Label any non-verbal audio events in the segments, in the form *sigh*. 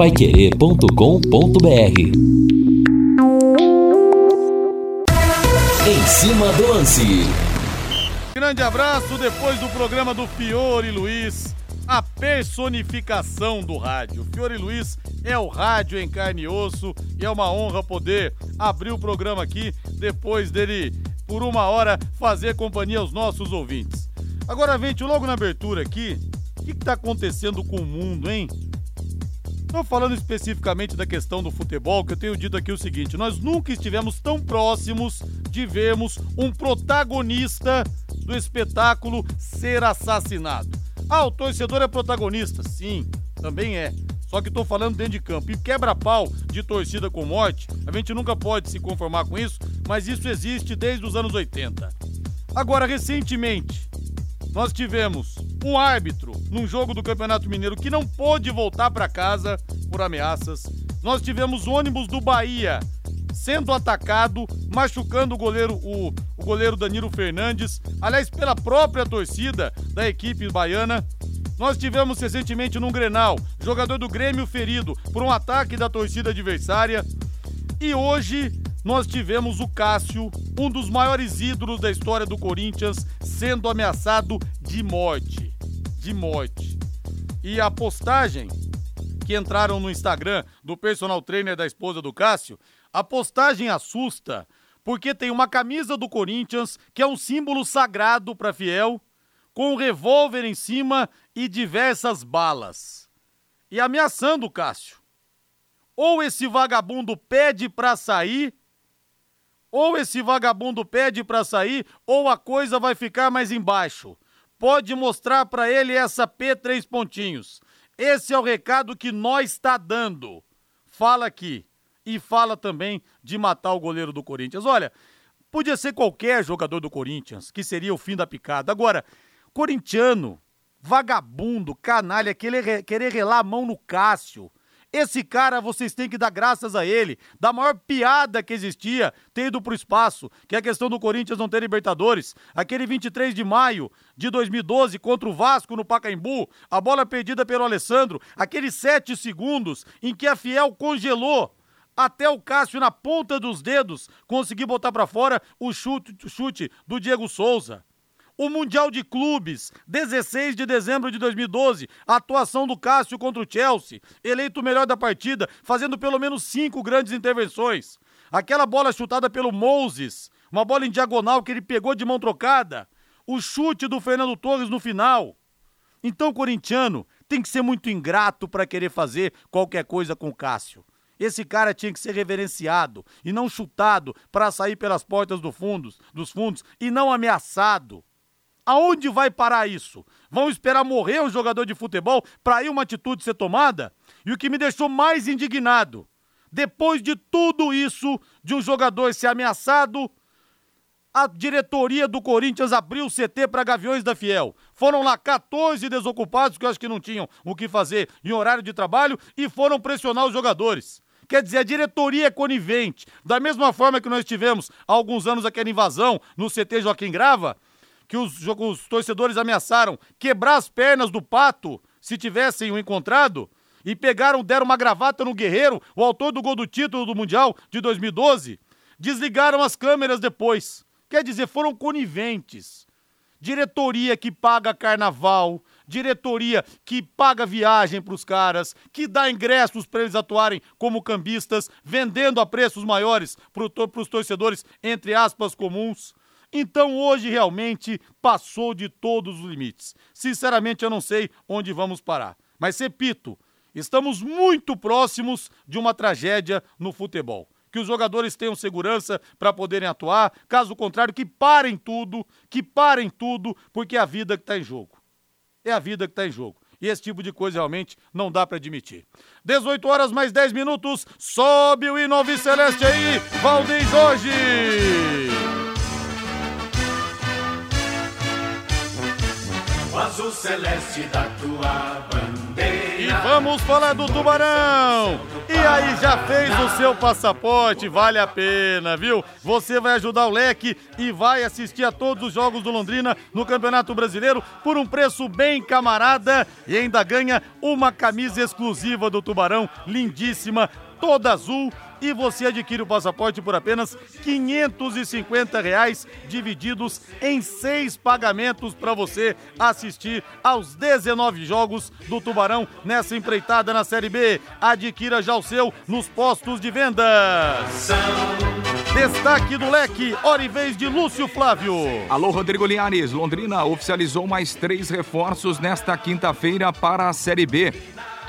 paiquerê.com.br Em cima do lance. Grande abraço depois do programa do Fiore Luiz, a personificação do rádio. Fiore Luiz é o rádio em carne e osso e é uma honra poder abrir o programa aqui depois dele, por uma hora, fazer companhia aos nossos ouvintes. Agora, gente, logo na abertura aqui, o que está acontecendo com o mundo, hein? Estou falando especificamente da questão do futebol, que eu tenho dito aqui o seguinte: nós nunca estivemos tão próximos de vermos um protagonista do espetáculo ser assassinado. Ah, o torcedor é protagonista? Sim, também é. Só que estou falando dentro de campo. E quebra-pau de torcida com morte, a gente nunca pode se conformar com isso, mas isso existe desde os anos 80. Agora, recentemente, nós tivemos um árbitro num jogo do Campeonato Mineiro que não pôde voltar para casa por ameaças. Nós tivemos ônibus do Bahia sendo atacado, machucando o goleiro, o, o goleiro Danilo Fernandes, aliás, pela própria torcida da equipe baiana. Nós tivemos recentemente num Grenal, jogador do Grêmio ferido por um ataque da torcida adversária. E hoje nós tivemos o Cássio, um dos maiores ídolos da história do Corinthians, sendo ameaçado de morte. De morte. E a postagem que entraram no Instagram do personal trainer da esposa do Cássio, a postagem assusta porque tem uma camisa do Corinthians que é um símbolo sagrado para fiel, com um revólver em cima e diversas balas. E ameaçando o Cássio. Ou esse vagabundo pede para sair ou esse vagabundo pede para sair, ou a coisa vai ficar mais embaixo. Pode mostrar para ele essa P três pontinhos. Esse é o recado que nós está dando. Fala aqui e fala também de matar o goleiro do Corinthians. Olha, podia ser qualquer jogador do Corinthians, que seria o fim da picada. Agora, corintiano, vagabundo, canalha, querer, querer relar a mão no Cássio, esse cara, vocês têm que dar graças a ele. Da maior piada que existia, ter ido pro espaço, que é a questão do Corinthians não ter Libertadores. Aquele 23 de maio de 2012 contra o Vasco no Pacaembu, a bola perdida pelo Alessandro, aqueles sete segundos em que a Fiel congelou até o Cássio na ponta dos dedos conseguir botar para fora o chute, chute do Diego Souza o Mundial de Clubes, 16 de dezembro de 2012, a atuação do Cássio contra o Chelsea, eleito o melhor da partida, fazendo pelo menos cinco grandes intervenções. Aquela bola chutada pelo Moses, uma bola em diagonal que ele pegou de mão trocada, o chute do Fernando Torres no final. Então, corintiano tem que ser muito ingrato para querer fazer qualquer coisa com o Cássio. Esse cara tinha que ser reverenciado e não chutado para sair pelas portas do fundos, dos fundos e não ameaçado. Aonde vai parar isso? Vão esperar morrer um jogador de futebol para aí uma atitude ser tomada? E o que me deixou mais indignado, depois de tudo isso, de um jogador ser ameaçado, a diretoria do Corinthians abriu o CT para Gaviões da Fiel. Foram lá 14 desocupados que eu acho que não tinham o que fazer em horário de trabalho e foram pressionar os jogadores. Quer dizer, a diretoria é conivente. Da mesma forma que nós tivemos há alguns anos aquela invasão no CT Joaquim Grava, que os, os torcedores ameaçaram quebrar as pernas do pato se tivessem o encontrado e pegaram, deram uma gravata no Guerreiro, o autor do gol do título do Mundial de 2012, desligaram as câmeras depois. Quer dizer, foram coniventes. Diretoria que paga carnaval, diretoria que paga viagem para os caras, que dá ingressos para eles atuarem como cambistas, vendendo a preços maiores para os torcedores, entre aspas, comuns. Então hoje realmente passou de todos os limites. Sinceramente, eu não sei onde vamos parar. Mas repito, estamos muito próximos de uma tragédia no futebol. Que os jogadores tenham segurança para poderem atuar, caso contrário, que parem tudo, que parem tudo, porque é a vida que está em jogo. É a vida que está em jogo. E esse tipo de coisa realmente não dá para admitir. 18 horas mais 10 minutos, sobe o hino Celeste aí, Valdeir Jorge! Azul celeste da tua bandeira. E vamos falar do Tubarão. aí, já fez o seu passaporte? Vale a pena, viu? Você vai ajudar o Leque e vai assistir a todos os jogos do Londrina no Campeonato Brasileiro por um preço bem camarada e ainda ganha uma camisa exclusiva do Tubarão, lindíssima, toda azul e você adquire o passaporte por apenas 550 reais, divididos em seis pagamentos para você assistir aos 19 jogos do Tubarão nessa empreitada na Série B. Adquira já o seu nos postos de vendas. Destaque do leque, hora e vez de Lúcio Flávio. Alô, Rodrigo Linhares. Londrina oficializou mais três reforços nesta quinta-feira para a Série B.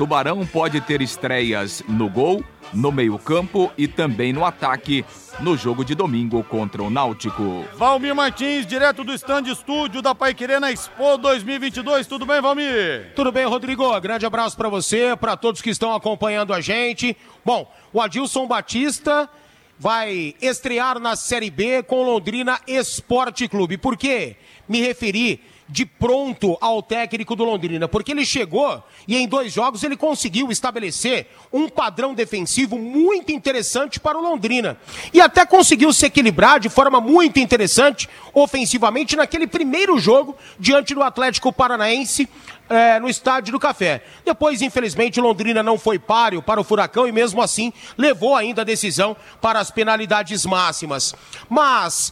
Tubarão pode ter estreias no gol, no meio-campo e também no ataque no jogo de domingo contra o Náutico. Valmir Martins, direto do stand estúdio da Paiquerê na Expo 2022. Tudo bem, Valmir? Tudo bem, Rodrigo. Grande abraço para você, para todos que estão acompanhando a gente. Bom, o Adilson Batista vai estrear na Série B com Londrina Esporte Clube. Por quê? Me referi de pronto ao técnico do Londrina, porque ele chegou e em dois jogos ele conseguiu estabelecer um padrão defensivo muito interessante para o Londrina. E até conseguiu se equilibrar de forma muito interessante ofensivamente naquele primeiro jogo diante do Atlético Paranaense é, no Estádio do Café. Depois, infelizmente, Londrina não foi páreo para o Furacão e mesmo assim levou ainda a decisão para as penalidades máximas. Mas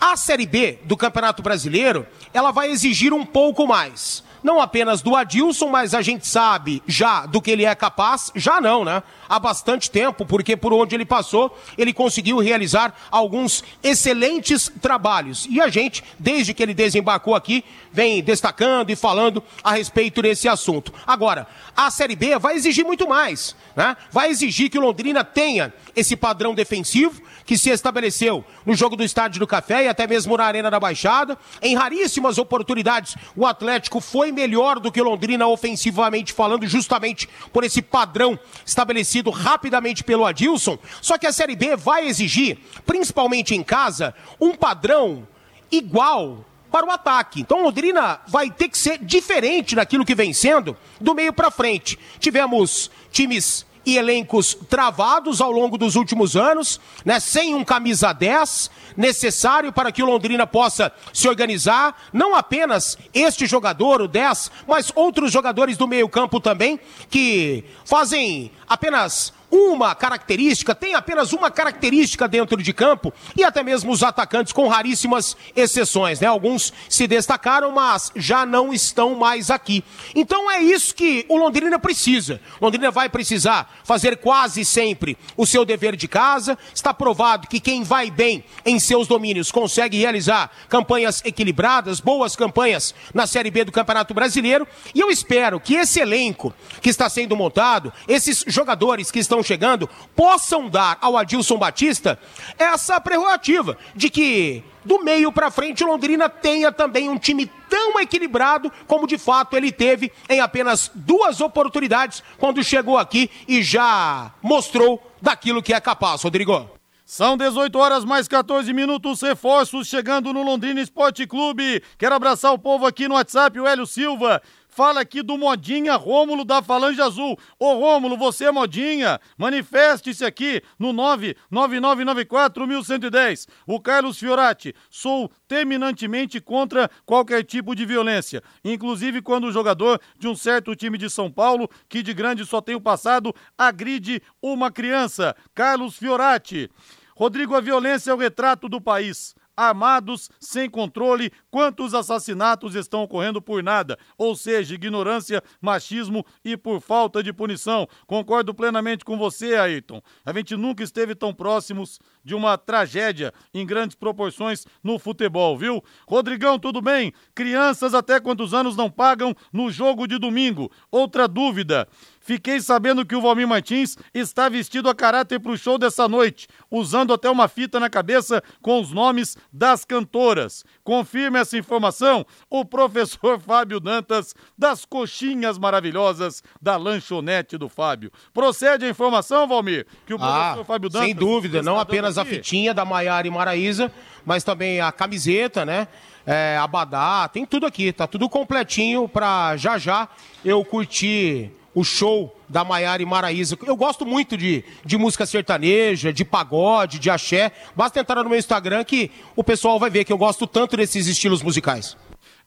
a Série B do Campeonato Brasileiro, ela vai exigir um pouco mais. Não apenas do Adilson, mas a gente sabe já do que ele é capaz, já não, né? Há bastante tempo, porque por onde ele passou, ele conseguiu realizar alguns excelentes trabalhos. E a gente, desde que ele desembarcou aqui, vem destacando e falando a respeito desse assunto. Agora, a Série B vai exigir muito mais, né? Vai exigir que o Londrina tenha esse padrão defensivo, que se estabeleceu no jogo do Estádio do Café e até mesmo na Arena da Baixada. Em raríssimas oportunidades, o Atlético foi melhor do que o Londrina ofensivamente falando, justamente por esse padrão estabelecido rapidamente pelo Adilson. Só que a Série B vai exigir, principalmente em casa, um padrão igual para o ataque. Então Londrina vai ter que ser diferente daquilo que vem sendo do meio para frente. Tivemos times e elencos travados ao longo dos últimos anos, né, sem um camisa 10 necessário para que o Londrina possa se organizar, não apenas este jogador, o 10, mas outros jogadores do meio-campo também que fazem apenas uma característica, tem apenas uma característica dentro de campo e até mesmo os atacantes com raríssimas exceções, né? Alguns se destacaram, mas já não estão mais aqui. Então é isso que o Londrina precisa. Londrina vai precisar fazer quase sempre o seu dever de casa. Está provado que quem vai bem em seus domínios consegue realizar campanhas equilibradas, boas campanhas na Série B do Campeonato Brasileiro. E eu espero que esse elenco que está sendo montado, esses jogadores que estão chegando possam dar ao Adilson Batista essa prerrogativa de que do meio para frente Londrina tenha também um time tão equilibrado como de fato ele teve em apenas duas oportunidades quando chegou aqui e já mostrou daquilo que é capaz, Rodrigo. São 18 horas mais 14 minutos, reforços chegando no Londrina Esporte Clube. Quero abraçar o povo aqui no WhatsApp, o Hélio Silva fala aqui do Modinha Rômulo da Falange Azul. Ô Rômulo, você é Modinha, manifeste-se aqui no 99994-1110. O Carlos Fiorati, sou terminantemente contra qualquer tipo de violência, inclusive quando o jogador de um certo time de São Paulo, que de grande só tem o passado, agride uma criança. Carlos Fiorati. Rodrigo, a violência é o retrato do país armados, sem controle, quantos assassinatos estão ocorrendo por nada, ou seja, ignorância, machismo e por falta de punição. Concordo plenamente com você, Ayrton. A gente nunca esteve tão próximos de uma tragédia em grandes proporções no futebol, viu? Rodrigão, tudo bem? Crianças até quantos anos não pagam no jogo de domingo? Outra dúvida. Fiquei sabendo que o Valmir Martins está vestido a caráter para o show dessa noite, usando até uma fita na cabeça com os nomes das cantoras. Confirme essa informação o professor *laughs* Fábio Dantas, das coxinhas maravilhosas da lanchonete do Fábio. Procede a informação, Valmir, que o professor ah, Fábio Dantas. Sem dúvida, não apenas aqui. a fitinha da Maiara e Maraísa, mas também a camiseta, né? É, abadá, tem tudo aqui, tá tudo completinho para já já eu curtir o show da Maiara e Maraísa. Eu gosto muito de, de música sertaneja, de pagode, de axé. Basta entrar no meu Instagram que o pessoal vai ver que eu gosto tanto desses estilos musicais.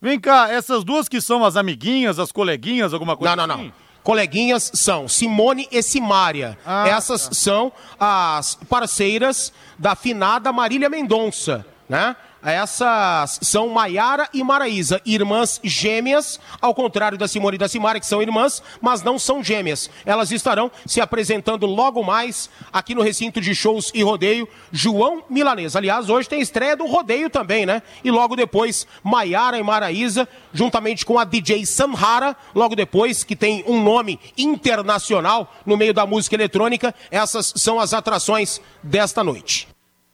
Vem cá, essas duas que são as amiguinhas, as coleguinhas, alguma coisa Não, não, assim? não. Coleguinhas são Simone e Simária. Ah, Essas tá. são as parceiras da finada Marília Mendonça, né? Essas são Maiara e Maraísa, irmãs gêmeas, ao contrário da Simone e da Simara, que são irmãs, mas não são gêmeas. Elas estarão se apresentando logo mais aqui no recinto de shows e rodeio João Milanês. Aliás, hoje tem estreia do rodeio também, né? E logo depois, Maiara e Maraísa, juntamente com a DJ Samhara, logo depois, que tem um nome internacional no meio da música eletrônica. Essas são as atrações desta noite.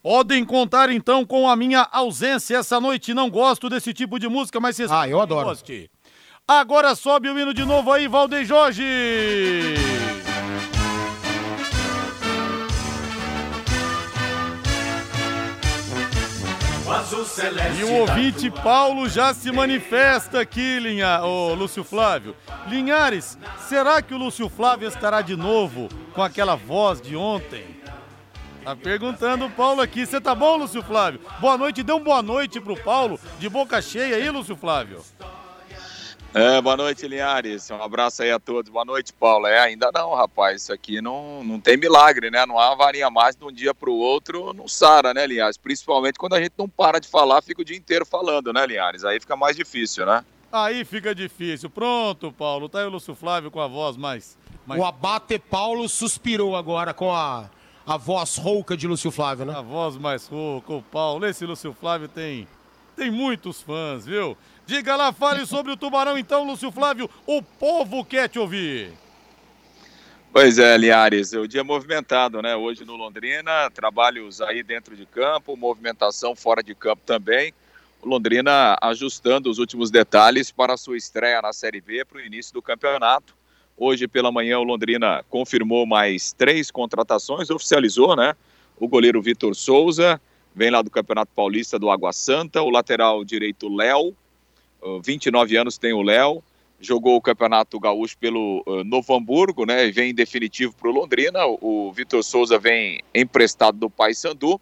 Podem contar então com a minha ausência essa noite. Não gosto desse tipo de música, mas vocês. Ah, eu adoro. Goste. Agora sobe o hino de novo aí, Valdeir Jorge. E o ouvinte Paulo já se manifesta aqui, Linha... Ô, Lúcio Flávio. Linhares, será que o Lúcio Flávio estará de novo com aquela voz de ontem? Tá perguntando o Paulo aqui. Você tá bom, Lúcio Flávio? Boa noite. Dê um boa noite pro Paulo, de boca cheia aí, Lúcio Flávio. É, boa noite, Linhares. Um abraço aí a todos. Boa noite, Paulo. É, ainda não, rapaz. Isso aqui não, não tem milagre, né? Não há varinha mais de um dia para o outro, não sara, né, Linhares? Principalmente quando a gente não para de falar, fica o dia inteiro falando, né, Linhares? Aí fica mais difícil, né? Aí fica difícil. Pronto, Paulo. Tá aí o Lúcio Flávio com a voz mais. mais... O Abate Paulo suspirou agora com a a voz rouca de Lúcio Flávio, né? A voz mais rouca, o Paulo. Esse Lúcio Flávio tem, tem muitos fãs, viu? Diga lá, fale *laughs* sobre o Tubarão então, Lúcio Flávio. O povo quer te ouvir. Pois é, Liares, o dia movimentado, né? Hoje no Londrina, trabalhos aí dentro de campo, movimentação fora de campo também. O Londrina ajustando os últimos detalhes para a sua estreia na Série B para o início do campeonato. Hoje pela manhã o Londrina confirmou mais três contratações, oficializou, né? O goleiro Vitor Souza, vem lá do Campeonato Paulista do Água Santa, o lateral direito Léo, 29 anos tem o Léo, jogou o Campeonato Gaúcho pelo uh, Novo Hamburgo, né? E vem em definitivo para o Londrina. O, o Vitor Souza vem emprestado do Paysandu.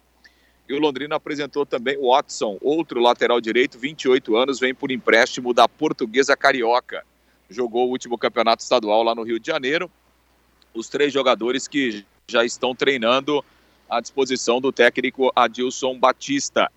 E o Londrina apresentou também o Watson, outro lateral direito, 28 anos, vem por empréstimo da Portuguesa Carioca jogou o último campeonato estadual lá no Rio de Janeiro. Os três jogadores que já estão treinando à disposição do técnico Adilson Batista.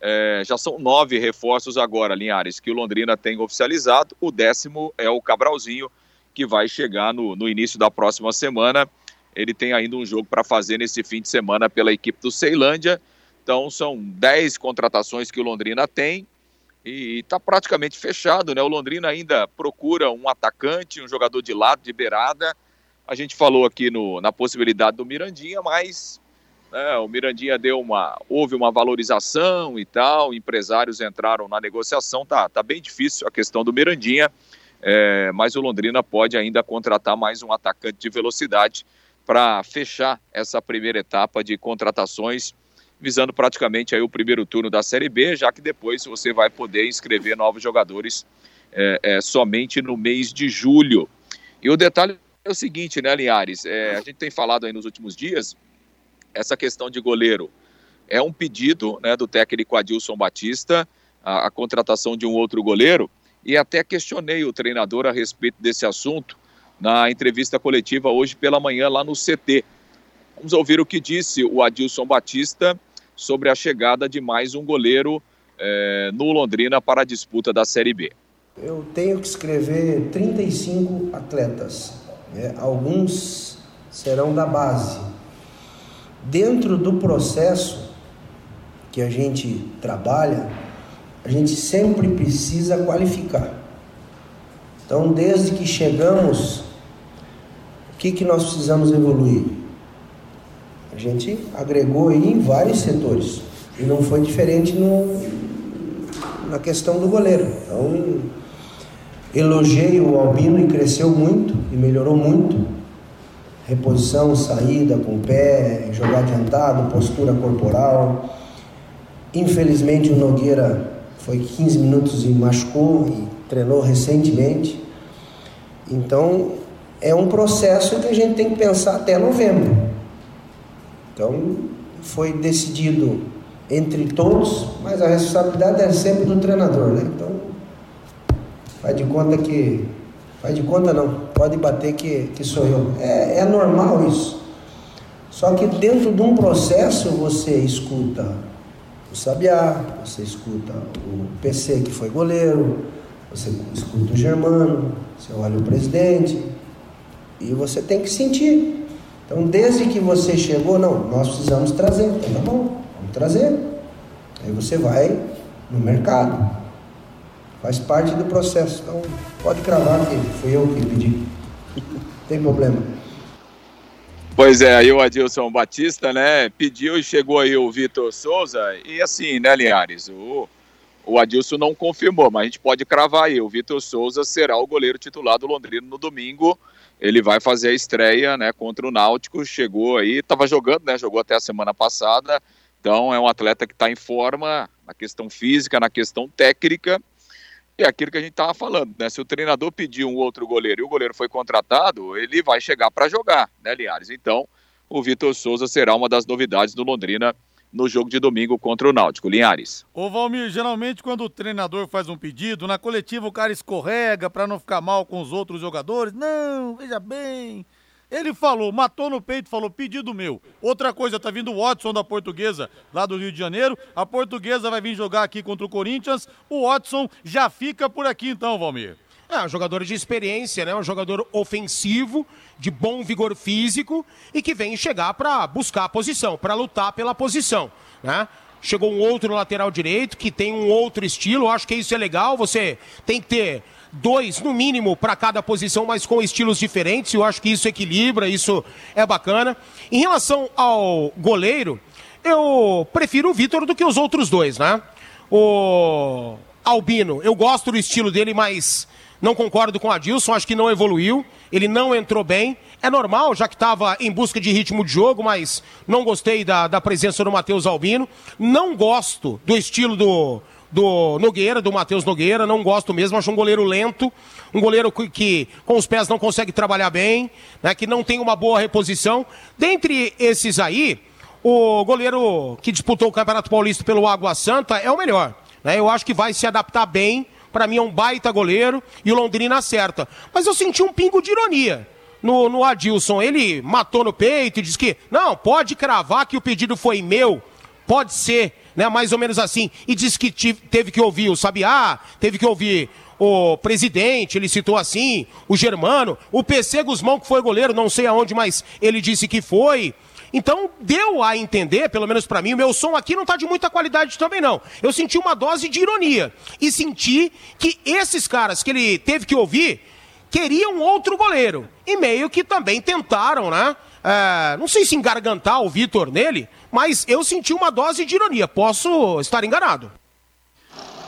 É, já são nove reforços agora, Linhares, que o Londrina tem oficializado. O décimo é o Cabralzinho, que vai chegar no, no início da próxima semana. Ele tem ainda um jogo para fazer nesse fim de semana pela equipe do Ceilândia. Então, são dez contratações que o Londrina tem e está praticamente fechado, né? O Londrina ainda procura um atacante, um jogador de lado, de beirada. A gente falou aqui no, na possibilidade do Mirandinha, mas né, o Mirandinha deu uma. houve uma valorização e tal, empresários entraram na negociação, tá, tá bem difícil a questão do Mirandinha, é, mas o Londrina pode ainda contratar mais um atacante de velocidade para fechar essa primeira etapa de contratações visando praticamente aí o primeiro turno da Série B, já que depois você vai poder inscrever novos jogadores é, é, somente no mês de julho. E o detalhe é o seguinte, né, Linhares? É, a gente tem falado aí nos últimos dias, essa questão de goleiro é um pedido né, do técnico Adilson Batista, a, a contratação de um outro goleiro, e até questionei o treinador a respeito desse assunto na entrevista coletiva hoje pela manhã lá no CT. Vamos ouvir o que disse o Adilson Batista sobre a chegada de mais um goleiro é, no Londrina para a disputa da Série B. Eu tenho que escrever 35 atletas, né? alguns serão da base. Dentro do processo que a gente trabalha, a gente sempre precisa qualificar. Então, desde que chegamos, o que, que nós precisamos evoluir? A gente agregou aí em vários setores. E não foi diferente no, na questão do goleiro. Então, elogiei o Albino e cresceu muito e melhorou muito. Reposição, saída com o pé, jogar adiantado, postura corporal. Infelizmente o Nogueira foi 15 minutos e machucou e treinou recentemente. Então é um processo que a gente tem que pensar até novembro. Então, foi decidido entre todos, mas a responsabilidade é sempre do treinador, né? Então, faz de conta que. Faz de conta não, pode bater que, que sou eu. É, é normal isso. Só que dentro de um processo você escuta o Sabiá, você escuta o PC que foi goleiro, você escuta o Germano, você olha o presidente e você tem que sentir. Então, desde que você chegou, não, nós precisamos trazer, então tá bom, vamos trazer. Aí você vai no mercado. Faz parte do processo. Então, pode cravar que fui eu que pedi. Não tem problema. Pois é, aí o Adilson Batista, né, pediu e chegou aí o Vitor Souza, e assim, né, Linhares, o, o Adilson não confirmou, mas a gente pode cravar aí, o Vitor Souza será o goleiro titular do Londrina no domingo, ele vai fazer a estreia, né, contra o Náutico, chegou aí, estava jogando, né, jogou até a semana passada, então é um atleta que está em forma na questão física, na questão técnica, e é aquilo que a gente estava falando, né, se o treinador pediu um outro goleiro e o goleiro foi contratado, ele vai chegar para jogar, né, Liares? Então, o Vitor Souza será uma das novidades do Londrina no jogo de domingo contra o Náutico. Linhares. Ô Valmir, geralmente quando o treinador faz um pedido, na coletiva o cara escorrega para não ficar mal com os outros jogadores. Não, veja bem. Ele falou, matou no peito, falou pedido meu. Outra coisa, tá vindo o Watson da Portuguesa, lá do Rio de Janeiro. A Portuguesa vai vir jogar aqui contra o Corinthians. O Watson já fica por aqui então, Valmir. Um jogador de experiência, né? Um jogador ofensivo, de bom vigor físico e que vem chegar para buscar a posição, para lutar pela posição, né? Chegou um outro lateral direito que tem um outro estilo, acho que isso é legal. Você tem que ter dois no mínimo para cada posição, mas com estilos diferentes. Eu acho que isso equilibra, isso é bacana. Em relação ao goleiro, eu prefiro o Vitor do que os outros dois, né? O Albino, eu gosto do estilo dele, mas não concordo com o Adilson, acho que não evoluiu, ele não entrou bem. É normal, já que estava em busca de ritmo de jogo, mas não gostei da, da presença do Matheus Albino. Não gosto do estilo do, do Nogueira, do Matheus Nogueira, não gosto mesmo, acho um goleiro lento, um goleiro que, que, com os pés não consegue trabalhar bem, né, que não tem uma boa reposição. Dentre esses aí, o goleiro que disputou o Campeonato Paulista pelo Água Santa é o melhor. Né, eu acho que vai se adaptar bem para mim é um baita goleiro e o Londrina acerta. Mas eu senti um pingo de ironia no, no Adilson. Ele matou no peito e disse que, não, pode cravar que o pedido foi meu, pode ser, né? Mais ou menos assim. E disse que teve que ouvir o Sabiá, teve que ouvir o presidente, ele citou assim, o Germano, o PC Guzmão, que foi goleiro, não sei aonde, mas ele disse que foi. Então, deu a entender, pelo menos para mim, o meu som aqui não está de muita qualidade também não. Eu senti uma dose de ironia e senti que esses caras que ele teve que ouvir queriam outro goleiro. E meio que também tentaram, né? É, não sei se engargantar o Vitor nele, mas eu senti uma dose de ironia. Posso estar enganado.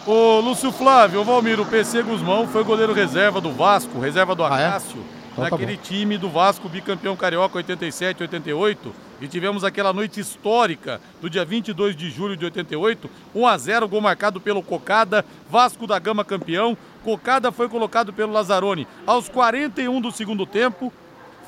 Ô, Lúcio Flávio, o Valmir, o PC Guzmão foi goleiro reserva do Vasco, reserva do Acácio. Ah, é? Então, tá naquele tá time do Vasco bicampeão carioca 87 88 e tivemos aquela noite histórica do dia 22 de julho de 88, 1 a 0 gol marcado pelo Cocada, Vasco da Gama campeão. Cocada foi colocado pelo Lazzaroni aos 41 do segundo tempo,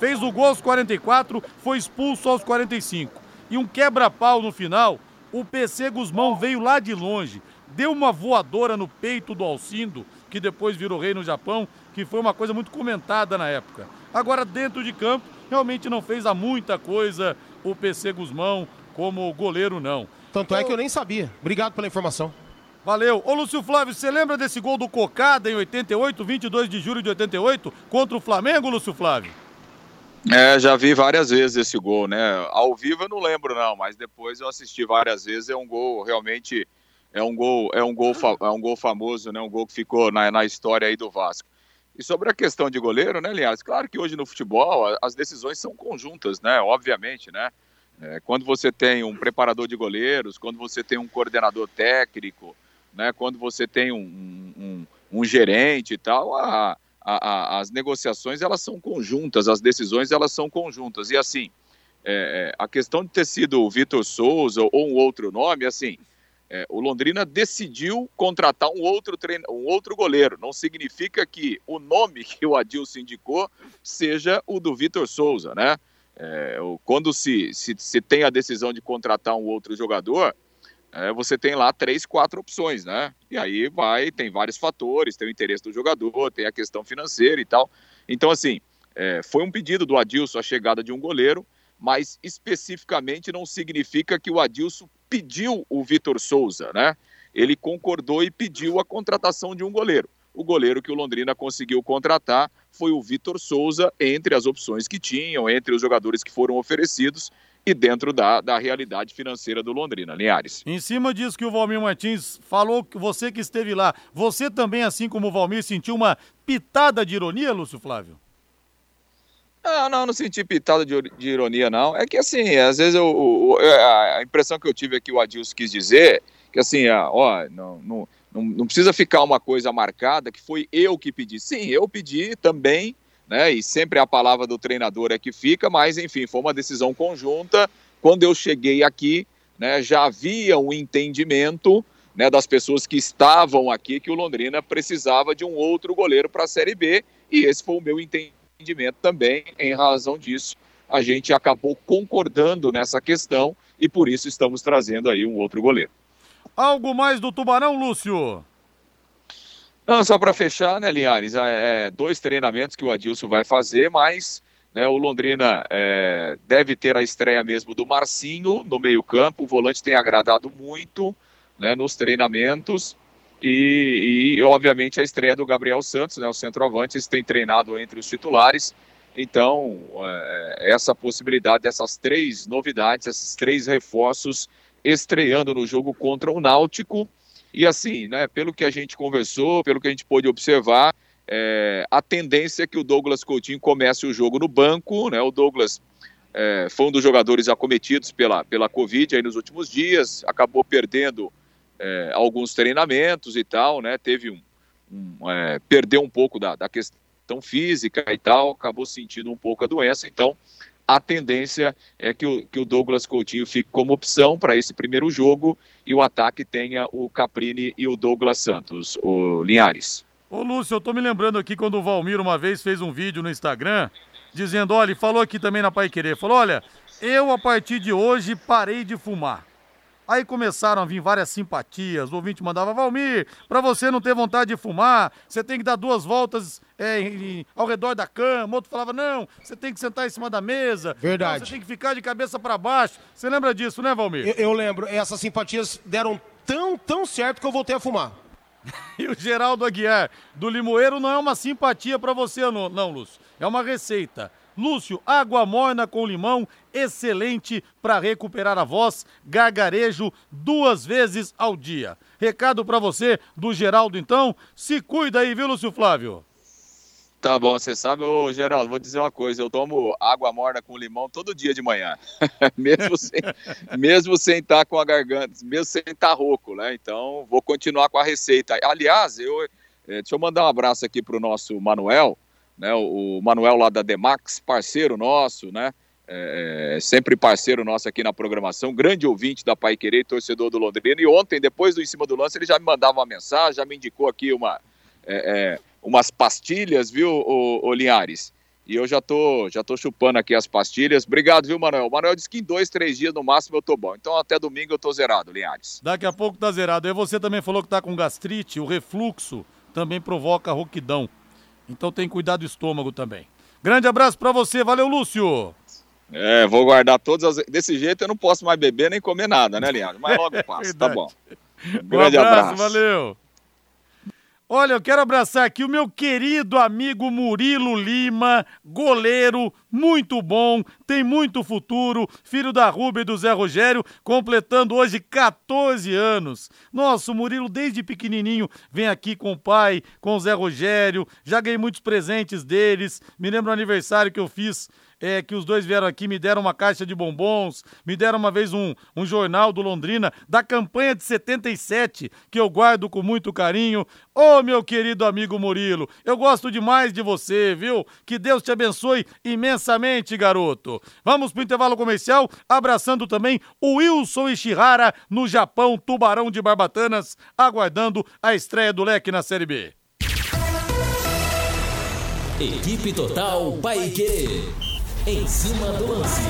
fez o gol aos 44, foi expulso aos 45. E um quebra-pau no final, o PC Guzmão veio lá de longe, deu uma voadora no peito do Alcindo, que depois virou rei no Japão, que foi uma coisa muito comentada na época. Agora, dentro de campo, realmente não fez a muita coisa o PC Guzmão como goleiro, não. Tanto então... é que eu nem sabia. Obrigado pela informação. Valeu. Ô, Lúcio Flávio, você lembra desse gol do Cocada em 88, 22 de julho de 88, contra o Flamengo, Lúcio Flávio? É, já vi várias vezes esse gol, né? Ao vivo eu não lembro, não, mas depois eu assisti várias vezes. É um gol realmente. É um gol, é um gol, é um gol famoso, né? Um gol que ficou na, na história aí do Vasco. E sobre a questão de goleiro, né, Linhares? Claro que hoje no futebol as decisões são conjuntas, né? Obviamente, né? É, quando você tem um preparador de goleiros, quando você tem um coordenador técnico, né? Quando você tem um, um, um gerente e tal, a, a, a, as negociações elas são conjuntas, as decisões elas são conjuntas. E assim, é, é a questão de ter sido o Vitor Souza ou um outro nome, assim, é, o Londrina decidiu contratar um outro, treino, um outro goleiro. Não significa que o nome *laughs* que o Adilson indicou seja o do Vitor Souza, né? É, quando se, se, se, tem a decisão de contratar um outro jogador, é, você tem lá três, quatro opções, né? E aí vai, tem vários fatores, tem o interesse do jogador, tem a questão financeira e tal. Então, assim, é, foi um pedido do Adilson a chegada de um goleiro, mas especificamente não significa que o Adilson pediu o Vitor Souza, né? Ele concordou e pediu a contratação de um goleiro. O goleiro que o Londrina conseguiu contratar foi o Vitor Souza, entre as opções que tinham, entre os jogadores que foram oferecidos e dentro da, da realidade financeira do Londrina, Linhares. Em cima disso que o Valmir Martins falou, você que esteve lá, você também, assim como o Valmir, sentiu uma pitada de ironia, Lúcio Flávio? Não, não, não senti pitada de, de, ironia, não. É que assim, às vezes eu, eu, a impressão que eu tive aqui, o Adilson quis dizer, que assim, ó, não, não, não, não precisa ficar uma coisa marcada que foi eu que pedi. Sim, eu pedi também, né? E sempre a palavra do treinador é que fica, mas enfim, foi uma decisão conjunta. Quando eu cheguei aqui, né, já havia um entendimento né, das pessoas que estavam aqui que o Londrina precisava de um outro goleiro para a Série B, e esse foi o meu entendimento entendimento também, em razão disso, a gente acabou concordando nessa questão e por isso estamos trazendo aí um outro goleiro. Algo mais do Tubarão, Lúcio? Não, só para fechar, né, Linhares? É, é, dois treinamentos que o Adilson vai fazer, mas né, o Londrina é, deve ter a estreia mesmo do Marcinho no meio-campo. O volante tem agradado muito né, nos treinamentos. E, e, obviamente, a estreia do Gabriel Santos, né, o centroavante, tem treinado entre os titulares. Então, é, essa possibilidade dessas três novidades, esses três reforços estreando no jogo contra o Náutico. E assim, né, pelo que a gente conversou, pelo que a gente pôde observar, é, a tendência é que o Douglas Coutinho comece o jogo no banco. Né, o Douglas é, foi um dos jogadores acometidos pela, pela Covid aí nos últimos dias, acabou perdendo é, alguns treinamentos e tal, né? Teve um, um é, perdeu um pouco da, da questão física e tal, acabou sentindo um pouco a doença, então a tendência é que o, que o Douglas Coutinho fique como opção para esse primeiro jogo e o ataque tenha o Caprini e o Douglas Santos, o Linhares. Ô Lúcio, eu tô me lembrando aqui quando o Valmir uma vez fez um vídeo no Instagram dizendo, olha, falou aqui também na Pai Querer, falou, olha, eu a partir de hoje parei de fumar. Aí começaram a vir várias simpatias. O ouvinte mandava, Valmir, para você não ter vontade de fumar, você tem que dar duas voltas é, em, ao redor da cama. Outro falava, não, você tem que sentar em cima da mesa. Verdade. Não, você tem que ficar de cabeça para baixo. Você lembra disso, né, Valmir? Eu, eu lembro. Essas simpatias deram tão, tão certo que eu voltei a fumar. *laughs* e o Geraldo Aguiar, do Limoeiro, não é uma simpatia para você, não, não, Lúcio. É uma receita. Lúcio, água morna com limão, excelente para recuperar a voz, gargarejo duas vezes ao dia. Recado para você do Geraldo, então. Se cuida aí, viu, Lúcio Flávio? Tá bom, você sabe, ô Geraldo, vou dizer uma coisa, eu tomo água morna com limão todo dia de manhã, *laughs* mesmo sem mesmo estar tá com a garganta, mesmo sem estar tá rouco, né? Então, vou continuar com a receita. Aliás, eu, eh, deixa eu mandar um abraço aqui pro nosso Manuel, né, o, Manuel lá da Demax, parceiro nosso, né, é, é, sempre parceiro nosso aqui na programação, grande ouvinte da Pai Querer, torcedor do Londrina, e ontem, depois do Em Cima do Lance, ele já me mandava uma mensagem, já me indicou aqui uma, é, é umas pastilhas, viu, o, o Linhares? E eu já tô, já tô chupando aqui as pastilhas. Obrigado, viu, Manuel? O Manuel disse que em dois, três dias no máximo eu tô bom. Então até domingo eu tô zerado, Linhares. Daqui a pouco tá zerado. Aí você também falou que tá com gastrite, o refluxo também provoca rouquidão. Então tem que cuidar do estômago também. Grande abraço para você, valeu Lúcio. É, vou guardar todas as. Desse jeito eu não posso mais beber nem comer nada, né, Leandro? Mas logo passa, tá *laughs* bom. Um grande um abraço, abraço, valeu. Olha, eu quero abraçar aqui o meu querido amigo Murilo Lima, goleiro, muito bom, tem muito futuro, filho da Rúbia e do Zé Rogério, completando hoje 14 anos. Nossa, o Murilo desde pequenininho vem aqui com o pai, com o Zé Rogério, já ganhei muitos presentes deles, me lembro do aniversário que eu fiz é, que os dois vieram aqui, me deram uma caixa de bombons, me deram uma vez um, um jornal do Londrina, da campanha de 77, que eu guardo com muito carinho. Ô, oh, meu querido amigo Murilo, eu gosto demais de você, viu? Que Deus te abençoe imensamente garoto. Vamos pro intervalo comercial, abraçando também o Wilson Ishihara no Japão, Tubarão de Barbatanas, aguardando a estreia do leque na Série B. Equipe Total Paique. Em cima do lance.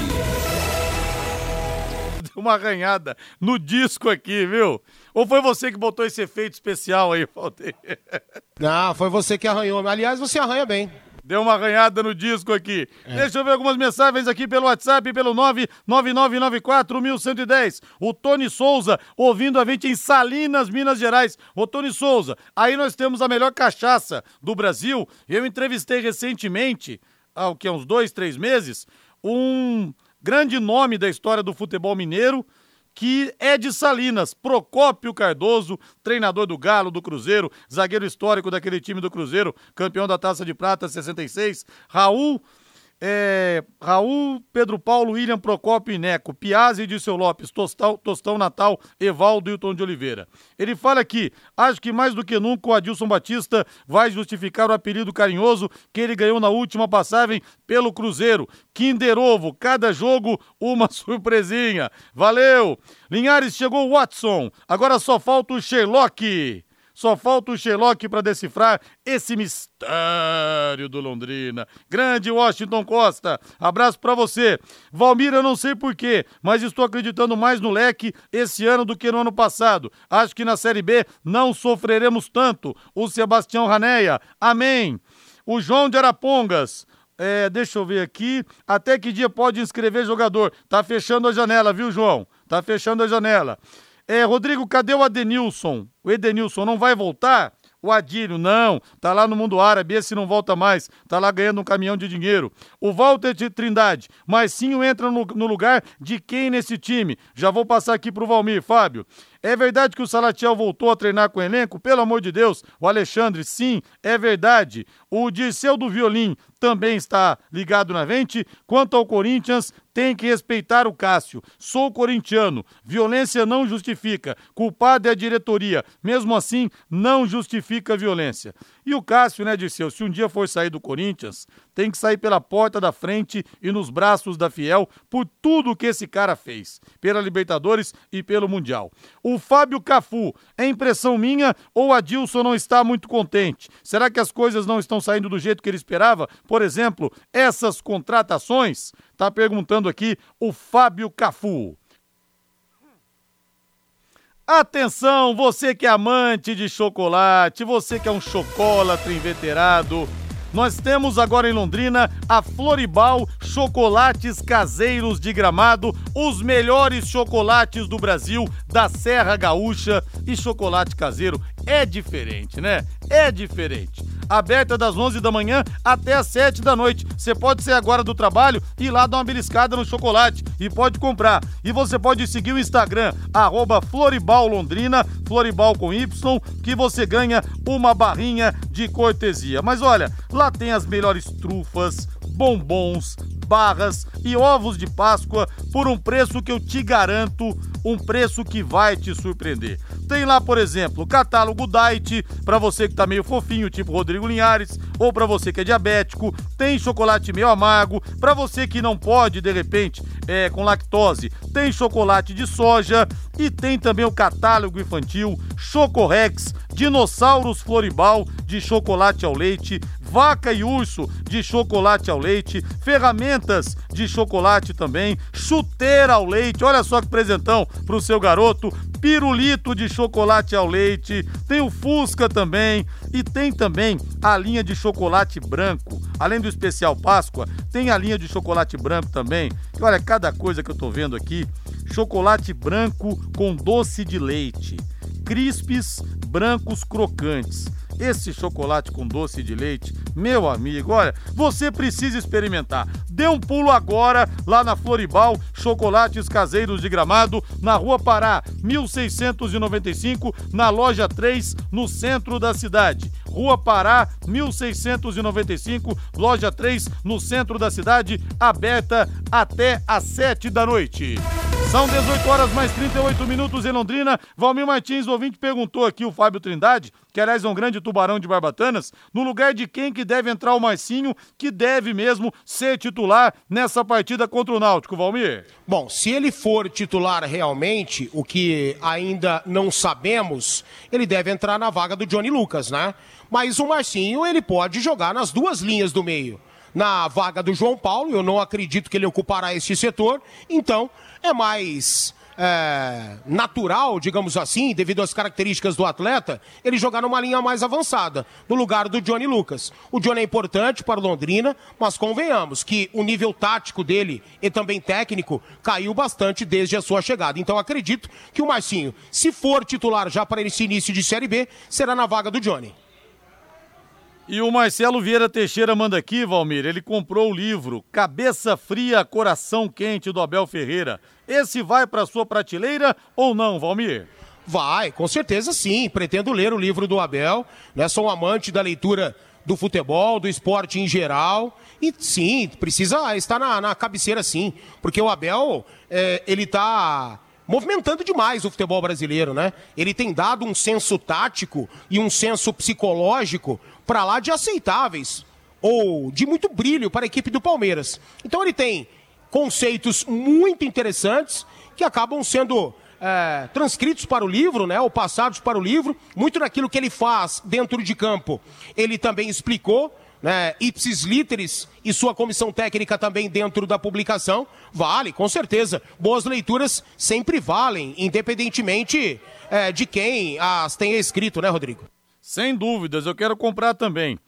Deu uma arranhada no disco aqui, viu? Ou foi você que botou esse efeito especial aí, Faltei? Não, foi você que arranhou. Aliás, você arranha bem. Deu uma arranhada no disco aqui. É. Deixa eu ver algumas mensagens aqui pelo WhatsApp, pelo 99994-1110. O Tony Souza, ouvindo a gente em Salinas, Minas Gerais. Ô, Tony Souza, aí nós temos a melhor cachaça do Brasil. Eu entrevistei recentemente, há o que, uns dois, três meses, um grande nome da história do futebol mineiro, que é de Salinas, Procópio Cardoso, treinador do Galo, do Cruzeiro, zagueiro histórico daquele time do Cruzeiro, campeão da Taça de Prata 66, Raul é, Raul, Pedro Paulo, William Procópio e Neco, Piazzi e Disseu Lopes, Tostão, Tostão Natal, Evaldo e Tom de Oliveira. Ele fala aqui, acho que mais do que nunca o Adilson Batista vai justificar o apelido carinhoso que ele ganhou na última passagem pelo Cruzeiro. Kinder Ovo, cada jogo uma *laughs* surpresinha. Valeu! Linhares chegou o Watson, agora só falta o Sherlock. Só falta o Sherlock para decifrar esse mistério do Londrina. Grande Washington Costa, abraço para você. Valmir, eu não sei porquê, mas estou acreditando mais no leque esse ano do que no ano passado. Acho que na Série B não sofreremos tanto. O Sebastião Raneia, amém. O João de Arapongas, é, deixa eu ver aqui. Até que dia pode inscrever jogador? Tá fechando a janela, viu, João? Tá fechando a janela. É, Rodrigo, cadê o Adenilson? O Edenilson não vai voltar? O Adílio, não, tá lá no mundo árabe, esse não volta mais, tá lá ganhando um caminhão de dinheiro. O Walter de Trindade, sim entra no, no lugar de quem nesse time? Já vou passar aqui pro Valmir, Fábio. É verdade que o Salatiel voltou a treinar com o elenco? Pelo amor de Deus, o Alexandre, sim, é verdade. O Dirceu do Violim também está ligado na vente. Quanto ao Corinthians, tem que respeitar o Cássio. Sou corintiano. Violência não justifica. Culpado é a diretoria. Mesmo assim, não justifica a violência. E o Cássio, né, Dirceu, se um dia for sair do Corinthians, tem que sair pela porta da frente e nos braços da Fiel por tudo que esse cara fez, pela Libertadores e pelo Mundial. O Fábio Cafu, é impressão minha ou a Dilson não está muito contente? Será que as coisas não estão saindo do jeito que ele esperava? Por exemplo, essas contratações? Tá perguntando aqui o Fábio Cafu. Atenção, você que é amante de chocolate, você que é um chocolate inveterado, nós temos agora em Londrina a Floribal Chocolates Caseiros de Gramado, os melhores chocolates do Brasil, da Serra Gaúcha e chocolate caseiro é diferente, né? É diferente. Aberta das 11 da manhã até as 7 da noite. Você pode ser agora do trabalho e ir lá dar uma beliscada no chocolate e pode comprar. E você pode seguir o Instagram, arroba Floribal com Y, que você ganha uma barrinha de cortesia. Mas olha, lá tem as melhores trufas, bombons, barras e ovos de Páscoa por um preço que eu te garanto, um preço que vai te surpreender. Tem lá, por exemplo, o catálogo Diet, para você que tá meio fofinho, tipo Rodrigo Linhares, ou para você que é diabético. Tem chocolate meio amargo, para você que não pode, de repente, é, com lactose. Tem chocolate de soja e tem também o catálogo infantil Chocorrex, Dinossauros Floribal de chocolate ao leite, Vaca e Urso de chocolate ao leite, ferramentas de chocolate também, chuteira ao leite, olha só que presentão pro seu garoto, pirulito de chocolate ao leite, tem o Fusca também. E tem também a linha de chocolate branco. Além do especial Páscoa, tem a linha de chocolate branco também. E olha cada coisa que eu tô vendo aqui, chocolate branco com doce de leite, crispes brancos crocantes esse chocolate com doce de leite, meu amigo, olha, você precisa experimentar. Dê um pulo agora lá na Floribal, Chocolates Caseiros de Gramado, na Rua Pará, 1695, na loja 3, no centro da cidade. Rua Pará, 1695, loja 3, no centro da cidade, aberta até às 7 da noite. São 18 horas mais 38 minutos em Londrina. Valmir Martins, ouvinte, perguntou aqui o Fábio Trindade, que aliás é um grande tubarão de Barbatanas, no lugar de quem que deve entrar o Marcinho, que deve mesmo ser titular nessa partida contra o Náutico, Valmir? Bom, se ele for titular realmente, o que ainda não sabemos, ele deve entrar na vaga do Johnny Lucas, né? Mas o Marcinho, ele pode jogar nas duas linhas do meio na vaga do João Paulo. Eu não acredito que ele ocupará este setor. Então, é mais é, natural, digamos assim, devido às características do atleta, ele jogar numa linha mais avançada, no lugar do Johnny Lucas. O Johnny é importante para o Londrina, mas convenhamos que o nível tático dele e também técnico caiu bastante desde a sua chegada. Então acredito que o Marcinho, se for titular já para esse início de Série B, será na vaga do Johnny. E o Marcelo Vieira Teixeira manda aqui, Valmir. Ele comprou o livro Cabeça Fria, Coração Quente do Abel Ferreira. Esse vai para sua prateleira ou não, Valmir? Vai, com certeza sim. Pretendo ler o livro do Abel. Né? Sou um amante da leitura do futebol, do esporte em geral. E sim, precisa estar na, na cabeceira sim. Porque o Abel, é, ele está movimentando demais o futebol brasileiro, né? Ele tem dado um senso tático e um senso psicológico para lá de aceitáveis ou de muito brilho para a equipe do Palmeiras. Então ele tem conceitos muito interessantes que acabam sendo é, transcritos para o livro, né, ou passados para o livro. Muito daquilo que ele faz dentro de campo, ele também explicou, né, ipsis literis e sua comissão técnica também dentro da publicação. Vale, com certeza. Boas leituras sempre valem, independentemente é, de quem as tenha escrito, né, Rodrigo? Sem dúvidas, eu quero comprar também.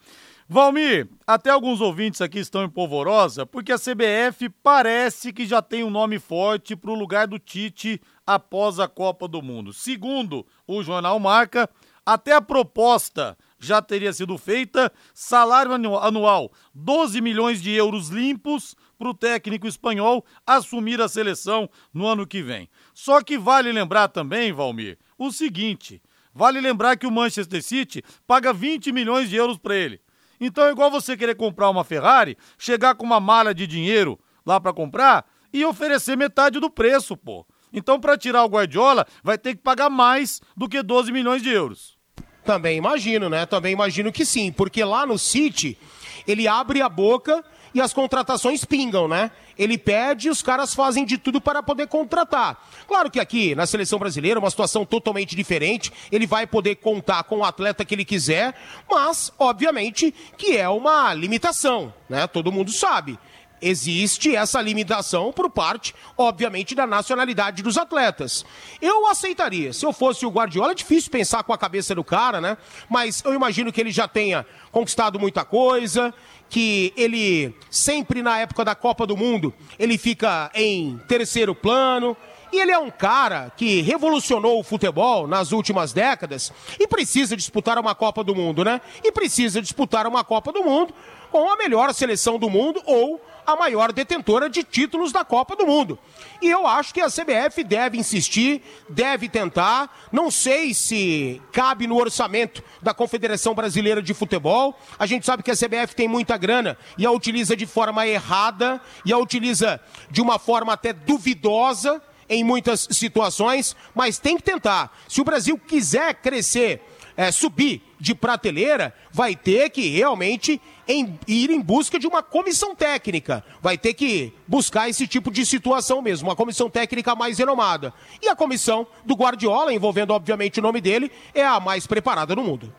Valmir, até alguns ouvintes aqui estão em polvorosa porque a CBF parece que já tem um nome forte para o lugar do Tite após a Copa do Mundo. Segundo o jornal Marca, até a proposta já teria sido feita, salário anual 12 milhões de euros limpos para o técnico espanhol assumir a seleção no ano que vem. Só que vale lembrar também, Valmir, o seguinte: Vale lembrar que o Manchester City paga 20 milhões de euros para ele. Então é igual você querer comprar uma Ferrari, chegar com uma mala de dinheiro lá para comprar e oferecer metade do preço, pô. Então, para tirar o Guardiola, vai ter que pagar mais do que 12 milhões de euros. Também imagino, né? Também imagino que sim, porque lá no City ele abre a boca e as contratações pingam, né? Ele pede e os caras fazem de tudo para poder contratar. Claro que aqui, na seleção brasileira, uma situação totalmente diferente. Ele vai poder contar com o atleta que ele quiser, mas, obviamente, que é uma limitação, né? Todo mundo sabe existe essa limitação por parte, obviamente, da nacionalidade dos atletas. Eu aceitaria. Se eu fosse o Guardiola, é difícil pensar com a cabeça do cara, né? Mas eu imagino que ele já tenha conquistado muita coisa, que ele sempre na época da Copa do Mundo, ele fica em terceiro plano. E ele é um cara que revolucionou o futebol nas últimas décadas e precisa disputar uma Copa do Mundo, né? E precisa disputar uma Copa do Mundo com a melhor seleção do mundo ou a maior detentora de títulos da Copa do Mundo. E eu acho que a CBF deve insistir, deve tentar. Não sei se cabe no orçamento da Confederação Brasileira de Futebol. A gente sabe que a CBF tem muita grana e a utiliza de forma errada e a utiliza de uma forma até duvidosa em muitas situações, mas tem que tentar. Se o Brasil quiser crescer, é, subir de prateleira, vai ter que realmente em, ir em busca de uma comissão técnica. Vai ter que buscar esse tipo de situação mesmo, uma comissão técnica mais renomada. E a comissão do Guardiola, envolvendo obviamente o nome dele, é a mais preparada no mundo.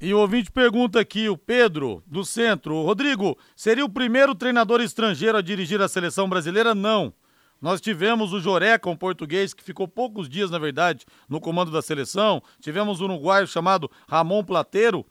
E o ouvinte pergunta aqui, o Pedro, do centro. Rodrigo, seria o primeiro treinador estrangeiro a dirigir a seleção brasileira? Não. Nós tivemos o Joreca, um português que ficou poucos dias, na verdade, no comando da seleção. Tivemos um uruguaio chamado Ramon Plateiro.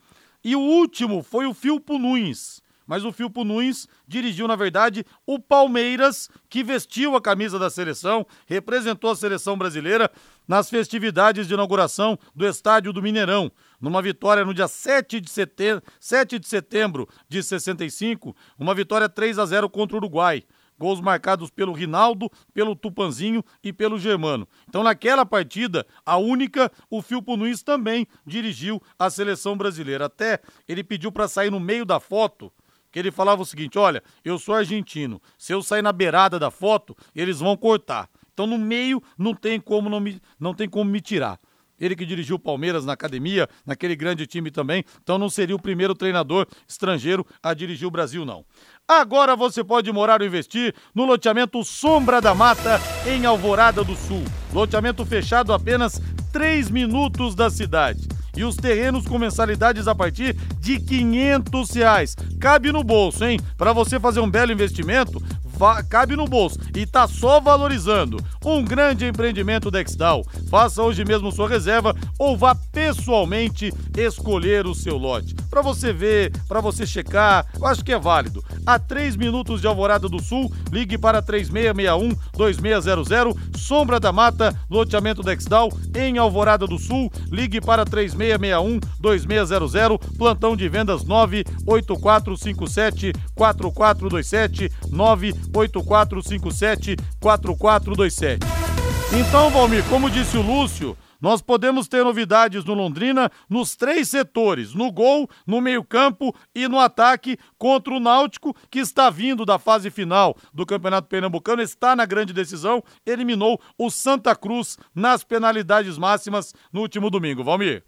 E o último foi o Filpo Nunes. Mas o Filpo Nunes dirigiu, na verdade, o Palmeiras, que vestiu a camisa da seleção, representou a seleção brasileira nas festividades de inauguração do Estádio do Mineirão, numa vitória no dia 7 de setembro, 7 de, setembro de 65, uma vitória 3 a 0 contra o Uruguai. Gols marcados pelo Rinaldo, pelo Tupanzinho e pelo Germano. Então, naquela partida, a única, o Filpo Nunes também dirigiu a seleção brasileira. Até ele pediu para sair no meio da foto, que ele falava o seguinte: olha, eu sou argentino, se eu sair na beirada da foto, eles vão cortar. Então no meio não tem como não, me, não tem como me tirar. Ele que dirigiu o Palmeiras na academia, naquele grande time também, então não seria o primeiro treinador estrangeiro a dirigir o Brasil, não. Agora você pode morar ou investir no loteamento Sombra da Mata, em Alvorada do Sul. Loteamento fechado apenas 3 minutos da cidade. E os terrenos com mensalidades a partir de 500 reais. Cabe no bolso, hein? Para você fazer um belo investimento, cabe no bolso e tá só valorizando. Um grande empreendimento Dextal. Faça hoje mesmo sua reserva ou vá pessoalmente escolher o seu lote. Para você ver, para você checar, eu acho que é válido. A 3 minutos de Alvorada do Sul, ligue para 3661 2600, Sombra da Mata, loteamento Dextal em Alvorada do Sul, ligue para 3661 2600, plantão de vendas 98457 4427 9 8457-4427. Então, Valmir, como disse o Lúcio, nós podemos ter novidades no Londrina nos três setores: no gol, no meio-campo e no ataque contra o Náutico, que está vindo da fase final do Campeonato Pernambucano, está na grande decisão, eliminou o Santa Cruz nas penalidades máximas no último domingo. Valmir.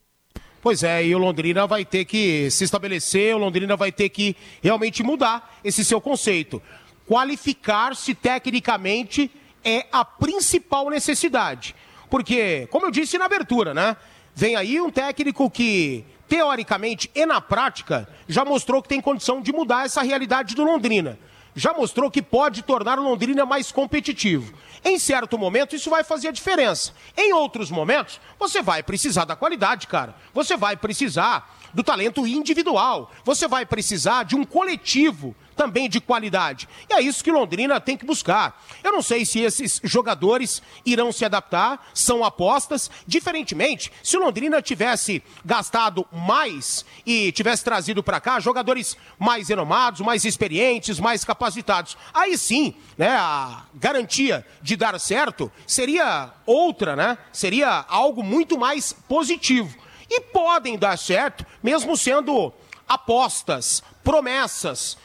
Pois é, e o Londrina vai ter que se estabelecer, o Londrina vai ter que realmente mudar esse seu conceito qualificar-se tecnicamente é a principal necessidade. Porque, como eu disse na abertura, né? Vem aí um técnico que, teoricamente e na prática, já mostrou que tem condição de mudar essa realidade do Londrina. Já mostrou que pode tornar o Londrina mais competitivo. Em certo momento, isso vai fazer a diferença. Em outros momentos, você vai precisar da qualidade, cara. Você vai precisar do talento individual. Você vai precisar de um coletivo também de qualidade. E é isso que Londrina tem que buscar. Eu não sei se esses jogadores irão se adaptar, são apostas. Diferentemente, se Londrina tivesse gastado mais e tivesse trazido para cá jogadores mais renomados, mais experientes, mais capacitados, aí sim, né, a garantia de dar certo seria outra, né? Seria algo muito mais positivo. E podem dar certo, mesmo sendo apostas, promessas,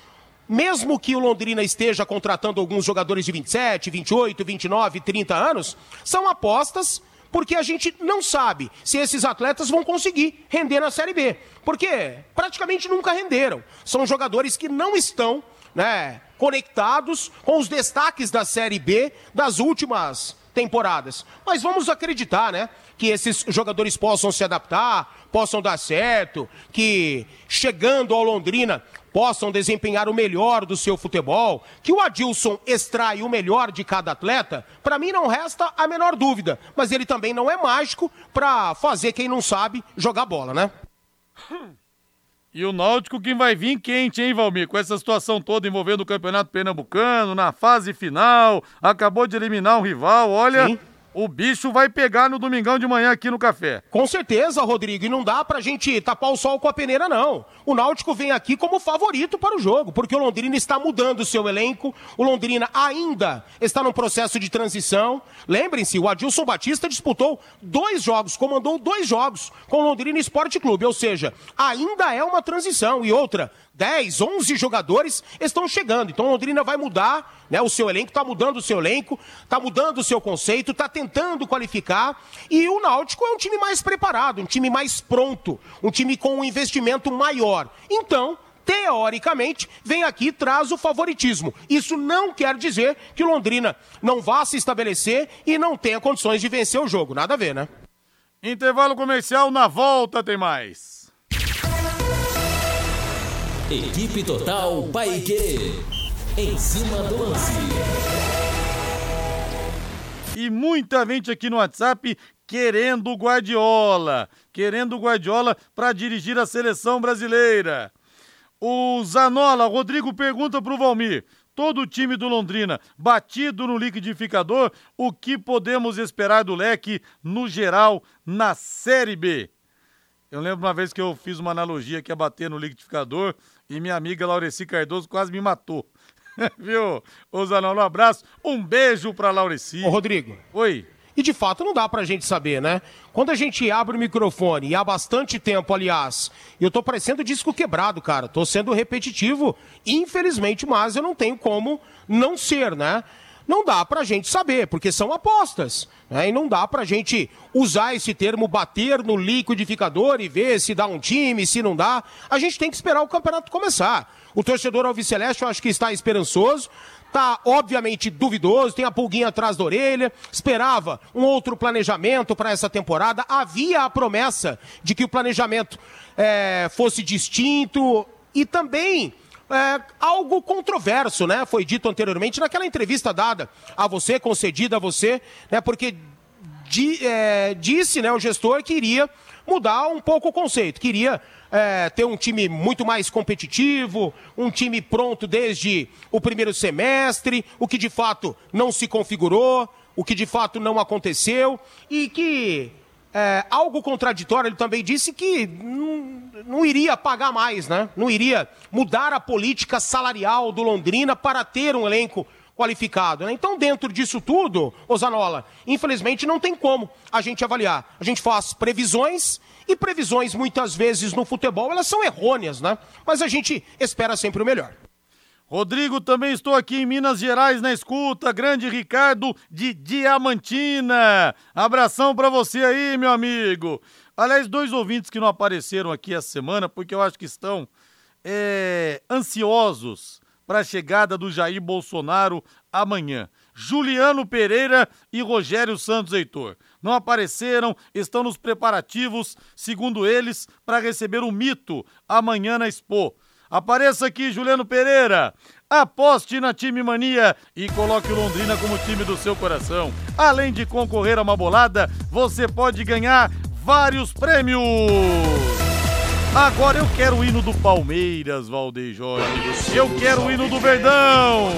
mesmo que o Londrina esteja contratando alguns jogadores de 27, 28, 29, 30 anos, são apostas porque a gente não sabe se esses atletas vão conseguir render na Série B. Porque praticamente nunca renderam. São jogadores que não estão né, conectados com os destaques da Série B das últimas temporadas. Mas vamos acreditar, né? Que esses jogadores possam se adaptar, possam dar certo, que chegando ao Londrina possam desempenhar o melhor do seu futebol, que o Adilson extrai o melhor de cada atleta, para mim não resta a menor dúvida. Mas ele também não é mágico para fazer quem não sabe jogar bola, né? *clears throat* E o Náutico que vai vir quente, hein, Valmir? Com essa situação toda envolvendo o Campeonato Pernambucano, na fase final, acabou de eliminar um rival, olha. Sim o bicho vai pegar no domingão de manhã aqui no café. Com certeza, Rodrigo. E não dá pra gente tapar o sol com a peneira, não. O Náutico vem aqui como favorito para o jogo, porque o Londrina está mudando o seu elenco. O Londrina ainda está num processo de transição. Lembrem-se, o Adilson Batista disputou dois jogos, comandou dois jogos com o Londrina Esporte Clube. Ou seja, ainda é uma transição. E outra, 10, 11 jogadores estão chegando. Então Londrina vai mudar, né? O seu elenco está mudando o seu elenco, está mudando o seu conceito, está tentando qualificar. E o Náutico é um time mais preparado, um time mais pronto, um time com um investimento maior. Então, teoricamente, vem aqui e traz o favoritismo. Isso não quer dizer que Londrina não vá se estabelecer e não tenha condições de vencer o jogo. Nada a ver, né? Intervalo comercial, na volta tem mais. Equipe Total Paique. Em cima do lance. E muita gente aqui no WhatsApp querendo o Guardiola. Querendo o Guardiola para dirigir a seleção brasileira. O Zanola, Rodrigo pergunta para o Valmir. Todo o time do Londrina batido no liquidificador, o que podemos esperar do leque no geral na Série B? Eu lembro uma vez que eu fiz uma analogia que ia bater no liquidificador e minha amiga Laureci Cardoso quase me matou. *laughs* Viu? Ô Zanão, um abraço. Um beijo pra Laureci. Ô, Rodrigo. Oi. E de fato não dá pra gente saber, né? Quando a gente abre o microfone, e há bastante tempo, aliás, eu tô parecendo disco quebrado, cara. Tô sendo repetitivo, infelizmente, mas eu não tenho como não ser, né? Não dá para a gente saber, porque são apostas. Né? E não dá para a gente usar esse termo bater no liquidificador e ver se dá um time, se não dá. A gente tem que esperar o campeonato começar. O torcedor Alviceleste eu acho que está esperançoso, está obviamente duvidoso, tem a pulguinha atrás da orelha, esperava um outro planejamento para essa temporada. Havia a promessa de que o planejamento é, fosse distinto e também é, algo controverso, né? Foi dito anteriormente naquela entrevista dada a você, concedida a você, né? Porque di, é, disse, né, o gestor que iria mudar um pouco o conceito, queria é, ter um time muito mais competitivo, um time pronto desde o primeiro semestre, o que de fato não se configurou, o que de fato não aconteceu e que é, algo contraditório, ele também disse que não, não, iria pagar mais, né? Não iria mudar a política salarial do Londrina para ter um elenco qualificado. Né? Então, dentro disso tudo, Osanola, infelizmente não tem como a gente avaliar. A gente faz previsões e previsões muitas vezes no futebol elas são errôneas, né? Mas a gente espera sempre o melhor. Rodrigo, também estou aqui em Minas Gerais na escuta. Grande Ricardo de Diamantina. Abração para você aí, meu amigo. Aliás, dois ouvintes que não apareceram aqui essa semana, porque eu acho que estão é, ansiosos para a chegada do Jair Bolsonaro amanhã. Juliano Pereira e Rogério Santos Heitor. Não apareceram, estão nos preparativos, segundo eles, para receber o mito amanhã na Expo. Apareça aqui, Juliano Pereira. Aposte na Time Mania e coloque o Londrina como time do seu coração. Além de concorrer a uma bolada, você pode ganhar vários prêmios. Agora eu quero o hino do Palmeiras, Valdeir Jorge. Eu quero o hino do Verdão.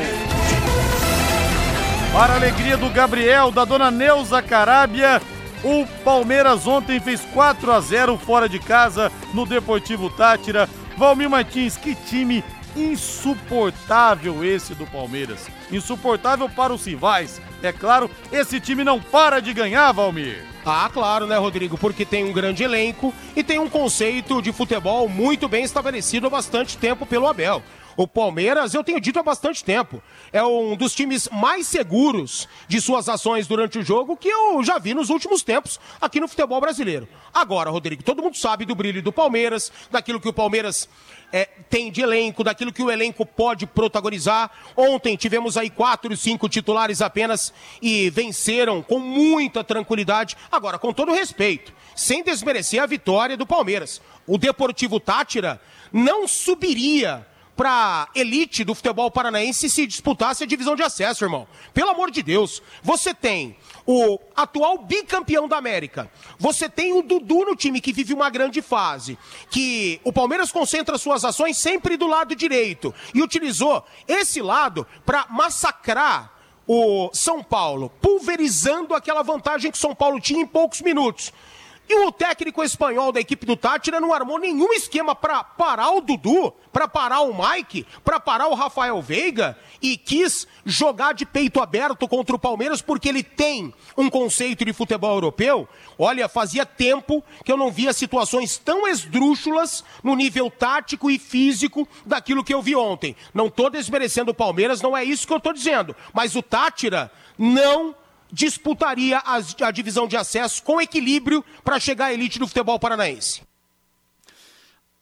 Para a alegria do Gabriel, da dona Neuza Carábia, o Palmeiras ontem fez 4 a 0 fora de casa no Deportivo Tátira Valmir Martins, que time insuportável esse do Palmeiras. Insuportável para os rivais. É claro, esse time não para de ganhar, Valmir. Ah, claro, né, Rodrigo? Porque tem um grande elenco e tem um conceito de futebol muito bem estabelecido há bastante tempo pelo Abel. O Palmeiras, eu tenho dito há bastante tempo, é um dos times mais seguros de suas ações durante o jogo que eu já vi nos últimos tempos aqui no futebol brasileiro. Agora, Rodrigo, todo mundo sabe do brilho do Palmeiras, daquilo que o Palmeiras é, tem de elenco, daquilo que o elenco pode protagonizar. Ontem tivemos aí quatro, cinco titulares apenas e venceram com muita tranquilidade. Agora, com todo respeito, sem desmerecer a vitória do Palmeiras. O Deportivo Tátira não subiria para elite do futebol paranaense se disputasse a divisão de acesso, irmão. Pelo amor de Deus, você tem o atual bicampeão da América. Você tem o Dudu no time que vive uma grande fase, que o Palmeiras concentra suas ações sempre do lado direito e utilizou esse lado para massacrar o São Paulo, pulverizando aquela vantagem que o São Paulo tinha em poucos minutos. E o técnico espanhol da equipe do Tátira não armou nenhum esquema para parar o Dudu, para parar o Mike, para parar o Rafael Veiga e quis jogar de peito aberto contra o Palmeiras porque ele tem um conceito de futebol europeu. Olha, fazia tempo que eu não via situações tão esdrúxulas no nível tático e físico daquilo que eu vi ontem. Não estou desmerecendo o Palmeiras, não é isso que eu estou dizendo. Mas o Tátira não disputaria a, a divisão de acesso com equilíbrio para chegar à elite do futebol paranaense.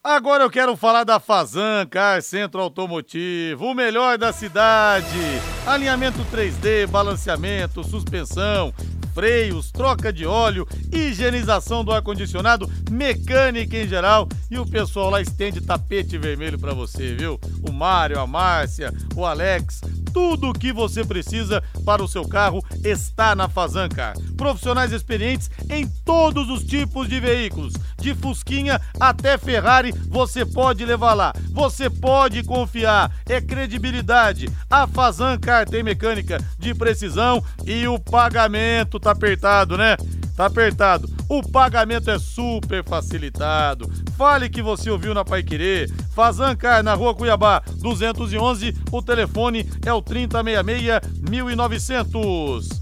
Agora eu quero falar da Fazan Car Centro Automotivo, o melhor da cidade. Alinhamento 3D, balanceamento, suspensão, freios, troca de óleo, higienização do ar-condicionado, mecânica em geral. E o pessoal lá estende tapete vermelho para você, viu? O Mário, a Márcia, o Alex, tudo o que você precisa para o seu carro está na Fazancar. Profissionais experientes em todos os tipos de veículos, de Fusquinha até Ferrari, você pode levar lá. Você pode confiar, é credibilidade. A Fazancar tem mecânica de precisão e o pagamento tá apertado, né? Tá apertado. O pagamento é super facilitado. Fale que você ouviu na Pai Querer. Fazancar, na rua Cuiabá, 211. O telefone é o 3066 1900.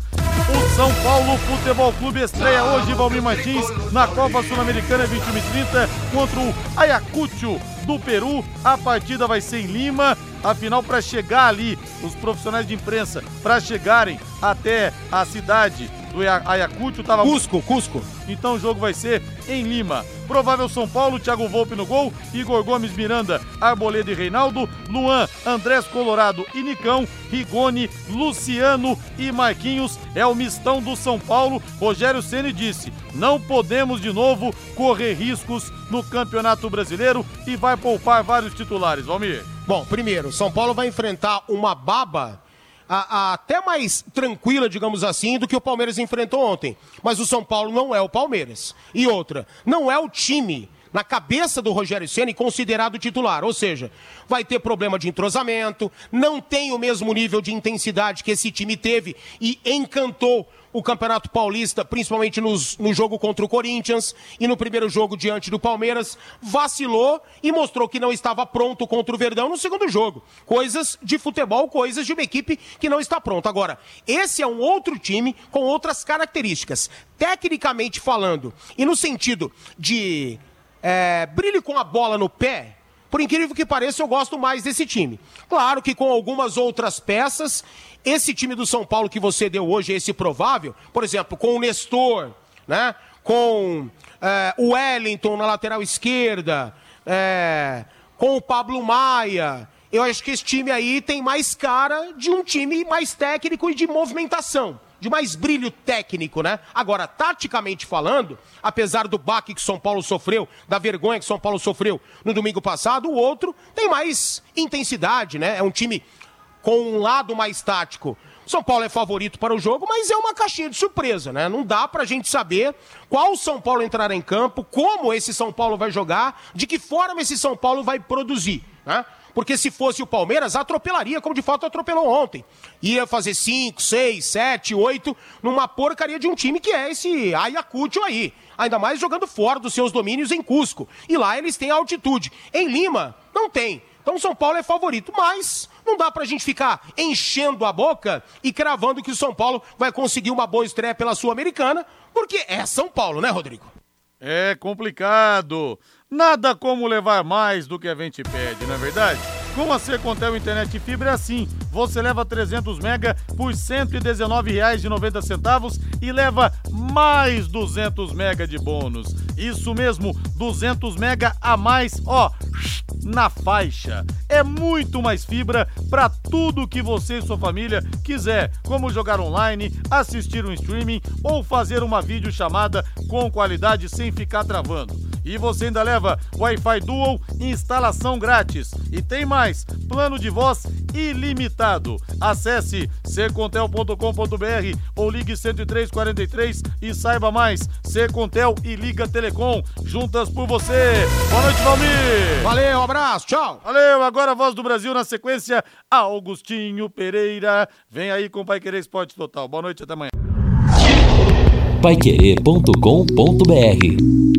O São Paulo Futebol Clube estreia hoje Valmir Martins na Copa Sul-Americana 21 e 30 contra o Ayacucho do Peru. A partida vai ser em Lima. Afinal, para chegar ali, os profissionais de imprensa, para chegarem até a cidade do Ayacucho, tava. Cusco, Cusco. Então o jogo vai ser em Lima. Provável São Paulo, Thiago Volpe no gol, Igor Gomes Miranda, Arboleda e Reinaldo, Luan, Andrés Colorado e Nicão, Rigoni, Luciano e Marquinhos. É o mistão do São Paulo. Rogério Ceni disse: não podemos de novo correr riscos no Campeonato Brasileiro e vai poupar vários titulares. Valmir. Bom, primeiro, São Paulo vai enfrentar uma baba a, a, até mais tranquila, digamos assim, do que o Palmeiras enfrentou ontem. Mas o São Paulo não é o Palmeiras. E outra, não é o time na cabeça do Rogério Ceni considerado titular, ou seja, vai ter problema de entrosamento, não tem o mesmo nível de intensidade que esse time teve e encantou o Campeonato Paulista, principalmente nos, no jogo contra o Corinthians e no primeiro jogo diante do Palmeiras, vacilou e mostrou que não estava pronto contra o Verdão no segundo jogo. Coisas de futebol, coisas de uma equipe que não está pronta. Agora, esse é um outro time com outras características. Tecnicamente falando, e no sentido de é, brilho com a bola no pé, por incrível que pareça, eu gosto mais desse time. Claro que com algumas outras peças esse time do São Paulo que você deu hoje, esse provável, por exemplo, com o Nestor, né? com é, o Wellington na lateral esquerda, é, com o Pablo Maia. Eu acho que esse time aí tem mais cara de um time mais técnico e de movimentação, de mais brilho técnico, né? Agora, taticamente falando, apesar do baque que São Paulo sofreu, da vergonha que São Paulo sofreu no domingo passado, o outro tem mais intensidade, né? É um time com um lado mais tático. São Paulo é favorito para o jogo, mas é uma caixinha de surpresa, né? Não dá para a gente saber qual São Paulo entrará em campo, como esse São Paulo vai jogar, de que forma esse São Paulo vai produzir, né? Porque se fosse o Palmeiras, atropelaria, como de fato atropelou ontem. Ia fazer 5, 6, 7, 8, numa porcaria de um time que é esse Ayacucho aí. Ainda mais jogando fora dos seus domínios em Cusco. E lá eles têm altitude. Em Lima, não tem. Então São Paulo é favorito, mas não dá pra gente ficar enchendo a boca e cravando que o São Paulo vai conseguir uma boa estreia pela Sul-Americana, porque é São Paulo, né, Rodrigo? É complicado. Nada como levar mais do que a gente pede, não é verdade? Com a Secontel Internet Fibra é assim. Você leva 300 mega por R$ 119,90 e leva mais 200 mega de bônus. Isso mesmo, 200 mega a mais, ó, *sniffs* na faixa. É muito mais fibra para tudo que você e sua família quiser, como jogar online, assistir um streaming ou fazer uma videochamada com qualidade sem ficar travando. E você ainda leva Wi-Fi Dual, instalação grátis. E tem mais, plano de voz ilimitado. Acesse secontel.com.br ou ligue 10343 e saiba mais. Secontel e Liga Telecom, juntas por você. Boa noite, Valmir. Valeu, um abraço, tchau. Valeu, agora a voz do Brasil na sequência, Augustinho Pereira. Vem aí com o Pai Querer Esporte Total. Boa noite, até amanhã. Paiquerê.com.br